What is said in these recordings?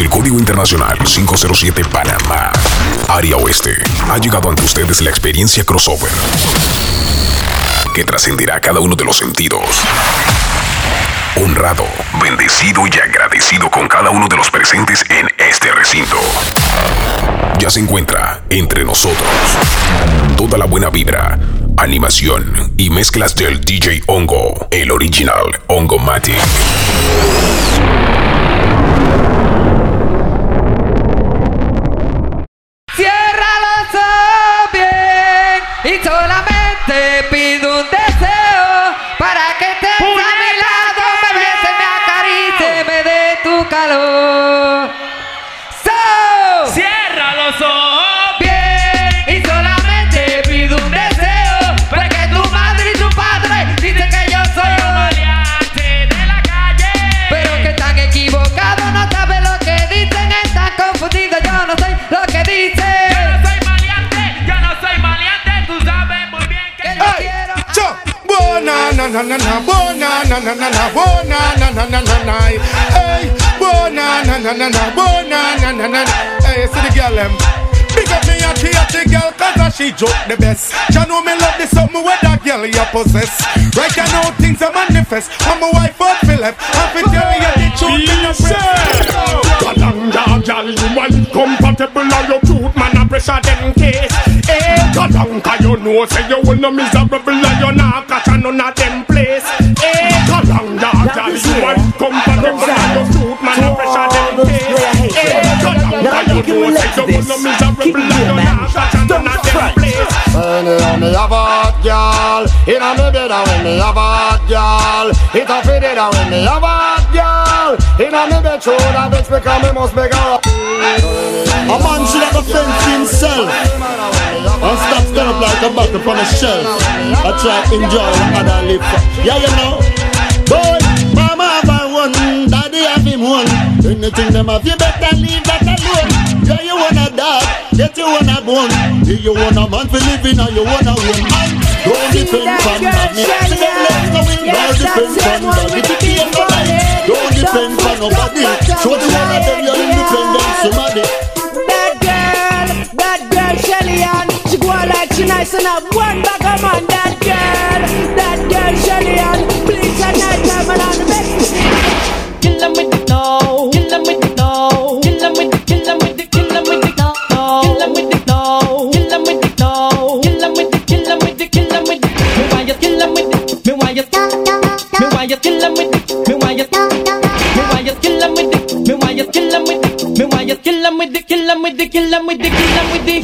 Desde el Código Internacional 507 Panamá, Área Oeste, ha llegado ante ustedes la experiencia crossover que trascenderá cada uno de los sentidos. Honrado, bendecido y agradecido con cada uno de los presentes en este recinto. Ya se encuentra entre nosotros toda la buena vibra, animación y mezclas del DJ Hongo, el original Hongo Matic. Na na na na, na na na na, bona na na na na na. Hey, bona na na na na, bona na na na. Hey, see the girl them. Big up me a she girl, cause she joke the best. You know me love this something where that girl you possess. Right you know things are manifest. I'm a wife of Philip. I'm fi tell you the truth in the press. Kalanga, gal, you want compatible or you cute man a pressure them case. Eh, Kalanga, you know say you will no miserable and you not catch a none of them place. Eh, Kalanga, gal, you want compatible or you cute man a pressure them case. Eh, Kalanga, you know say you will no miserable and you not catch a none of them place. When me have a hot girl. Inna me bed and when me have a hot girl. It a fit it and when me have a hot girl. Inna me bed show that bitch because me must make her A man should have a fence himself and stop stand up like a bucket on a shelf. I try enjoy what other live for. Yeah, you know. Boy, mama have a one, daddy have him one. Anything them have, you better leave that alone. Yeah, you want a dog, get you want a bone. Yeah, you want a man for living or you want a woman. Don't depend on money. She don't let go in. Don't depend on money. Don't depend on nobody. Show and have one bag of man. That girl, that girl Shelly Ann, please at night time and on the best. Kill 'em with the no. Kill 'em with the no. Kill 'em with the, kill 'em with the, kill 'em with the no. Kill 'em with the no. Kill 'em with the no. Kill 'em with the, kill 'em with the, kill 'em with the. Me want you kill 'em with the. Me want you. Me want you kill 'em with the. Me want you. Me want you kill 'em with the. Me want you kill 'em with the. Me want you kill 'em with the, kill 'em with the, kill 'em with the, kill 'em with the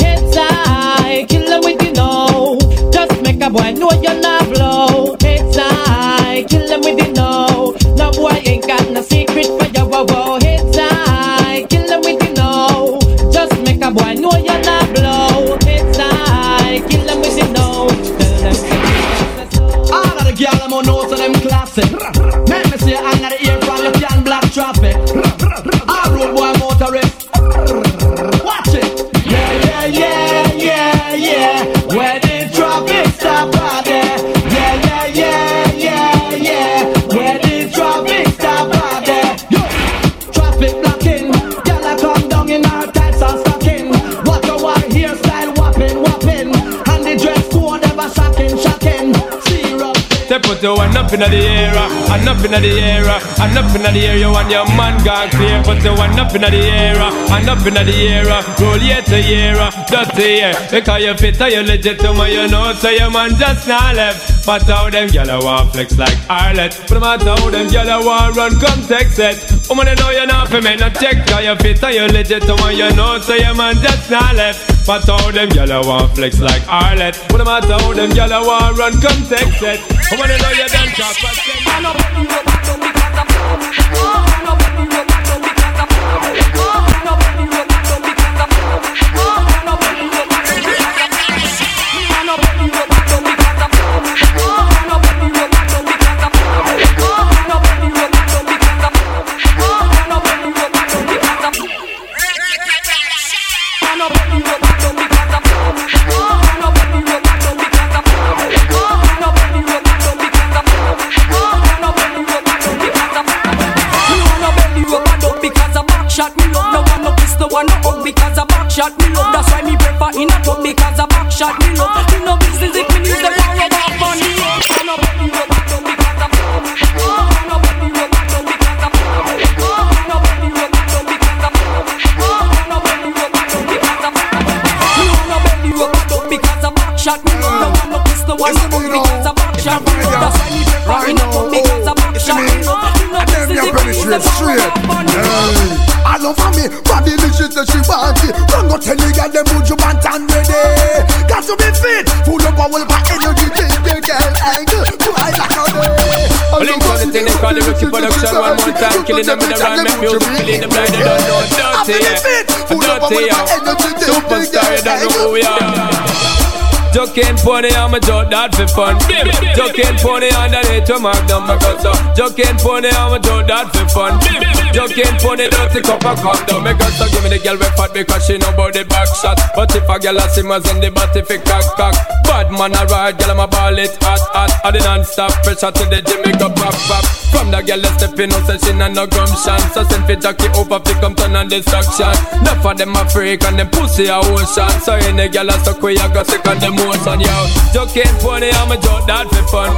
yeah. Put your one up in the air, and up in the air, and up in the air. You and your man gone clear. Put your one up in the air, and up in the air. Roll year to year, just a year. Because you fit and you legit to my, you know, so your man just not left. But how them gyal want flex like Arlet. But matter how them gyal want run, come text it. Woman, you know you're not for me, no check. Cause you fit and you legit to my, you know, so your man just not left. But how them gyal want flex like Arlet. But matter how them gyal want run, come text it. Woman, you know you done chop but Shot me love to be fit, full of power, but energy Take the girl angle, fly like a day Blink on the thing they call the rookie production one more time Killing them with the rhyme, make music, killing them like they don't know Dirty, yeah, dirty, yeah Superstar, you don't know who we are Joking pony, I'm a joke that for fun. Joking pony underneath to mark my guts up. Joking pony, I'm a joke that for fun. Joking pony, dirty cup of calm down. My guts give me the girl with fat because she know about the back shot. But if a girl a simmers in the body fi cock cock. Bad man a ride, girl I'm a ball it hot hot. I the non-stop pressure to the gym, make up pop pop. From the girl a step in, no she nah no gumption. So send fi Jackie over fi come turn on destruction. Enough of them a freak and them pussy a ocean. So any girl a stuck with you go sick on them motion, yo. Joking pony, I'm a joke that for fun.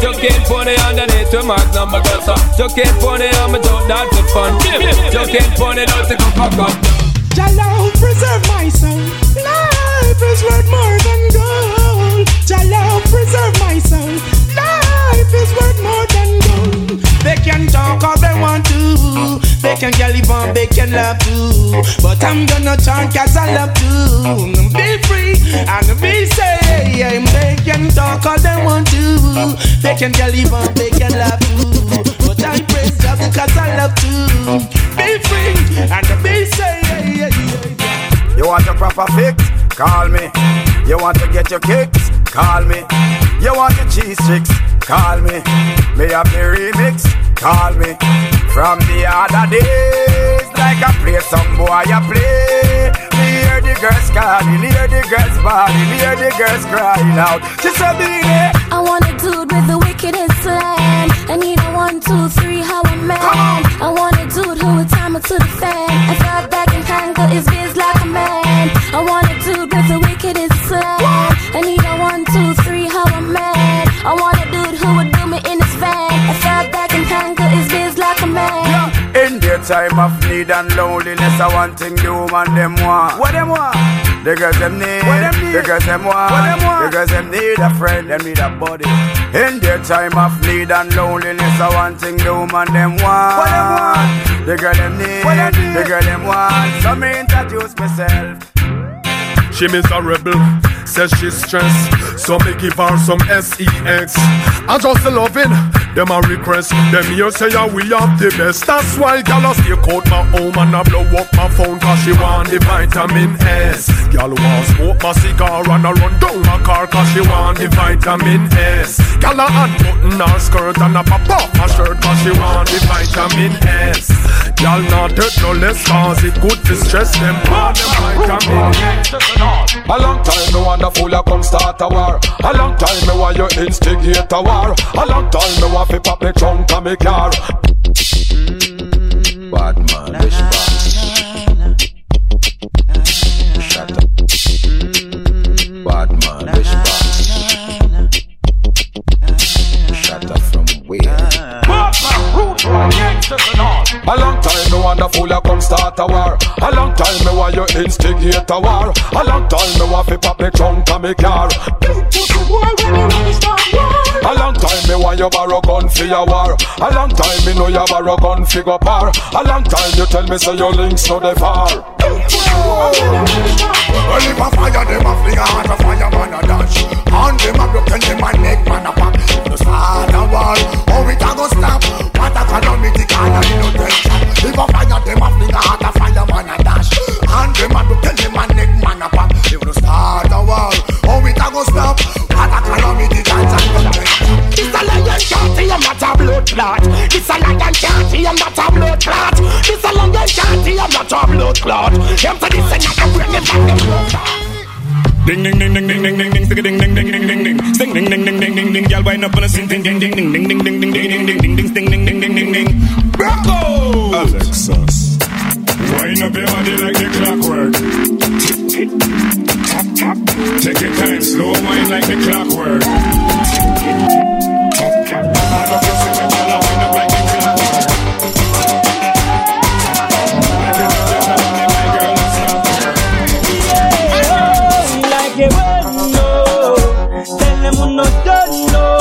Joking pony underneath to mark number guts up. Joking pony, I'm a joke that for fun. Joking pony, don't take a fuck up. Jalo, preserve my soul. Life is worth more than gold. Jalo, preserve my soul. Is worth more than gold. They can talk all they want to. They can live on, they can love too. But I'm gonna talk cause I love to. Be free and be safe. They can talk all they want to. They can live on, they can love too. But I praise God because I love to. Be free and be safe. You want a proper fix? Call me. You want to get your kicks? Call me. You want your cheese sticks? Call me. May I play remix? Call me. From the other days, like I play some boy, I play. Me hear the girls calling, hear the girls bawling, hear the girls crying out. She said, "Baby, I want a dude with the wickedest slam. I need a one, two, three, how a man. I want a dude who would time it to the fan. I thought back and tangle his biz like a man. I want a dude with the wickedest slam. Time of need and loneliness, I want thing the woman them want. What them want? The girls them need. What them need? The girls them want. What them want? The girls them need a friend, them need a buddy. In their time of need and loneliness, I want thing the woman them want. What them want? The girl them need. What them need? The girl them want. So me introduce myself. She miserable, says she's stressed. So me give her some sex. I just loving them a request. Them here say yeah, we have the best. That's why gal a stay out my home and I blow up my phone cause she want the vitamin S. Gal want smoke my cigar and I run down my car cause she want the vitamin S. Gal a unbutton her skirt and I pop off my shirt cause she want the vitamin S. Gal not hurt no less cause it good to stress them for them vitamin S. A long time me fool a come start a war. A long time me want you instigate a war. A long time me want fi pop me trunk and me car. Bad man, wishbone. Shut up. Bad man, wishbone. Shut up from where? A long time me want the fool a come start a war. A long time me want you instigate a war. A long time me want fi pop me trunk and me car. A long time me want you borrow gun for your war. A long time me know you borrow gun fi go par. A long time you tell me say your links no dey far. Well, if a fire, them a fling a heart, a fire man a dance. And them a broken, them a neck man a pop. The start a war, how it a go stop? What a calamity, can I no tension. If a fire, them a fling a heart, a fire man a dash. And them a broken, them a neck man a pop. Ding ding ding ding ding ding ding ding ding ding ding ding ding ding ding sing ding ding ding ding ding ding girl wind up on a sing ding ding ding ding ding ding ding ding ding ding ding ding ding ding ding ding ding ding Bravo! Alexis. Wind up your body like the Take your time, slow wine like the clockwork. Tenemos unos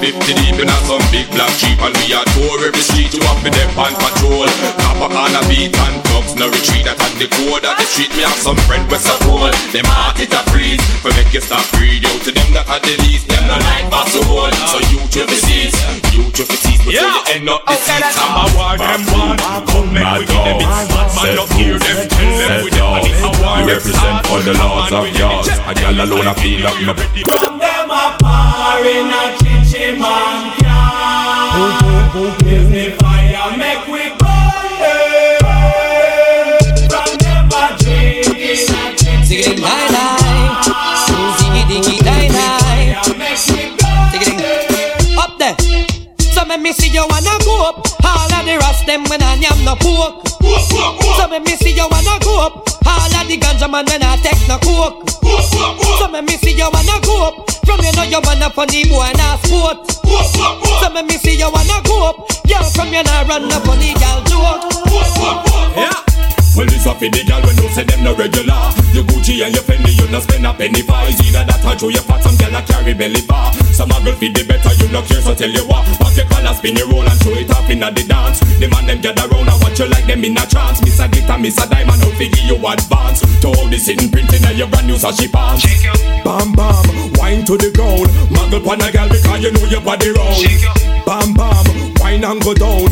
50 deep in a some big black sheep And we are tour every street You have to them on patrol. Top a corner beat and thugs no retreat That at the code of the street Me have some friend with a cold Them heart it a freeze For make you stop breathe Out to them that are the least Them no like pass the whole So you to the seas You to the seas Before you end up the seats I'm a war them one Come make we give them. It Mad man up here Them. tell them with them money I war. We represent all the lords of yards A gal alone I feel up my Them a par in a chichi man fire, make we burn From Up there. So me see you wanna go up. All of the rest them when I yam no pork. So me me see you wanna go up. All of the ganja man when I take no coke. So me me see you wanna go up. From you know you wanna funny boy and a sport. So me me see you wanna go up. Girl from you nah run up funny girl joke. Yeah. Well, it's up in the gal when you say them no regular. You Gucci and your Fendi, you no spend a penny for. It's either that or show your fat, some gal a carry belly bar. Some a girl feed the better, you no care, so tell you what. Pop your collar, spin your roll and show it off inna the dance. The man them gather round and watch you like them in a trance. Miss a glitter, miss a diamond, out figure you advance. To all this sitting printing and your brand new sashi pants. Bam bam, wine to the ground. Muggle pon a gal because you know your body round. Bam bam, wine and go down.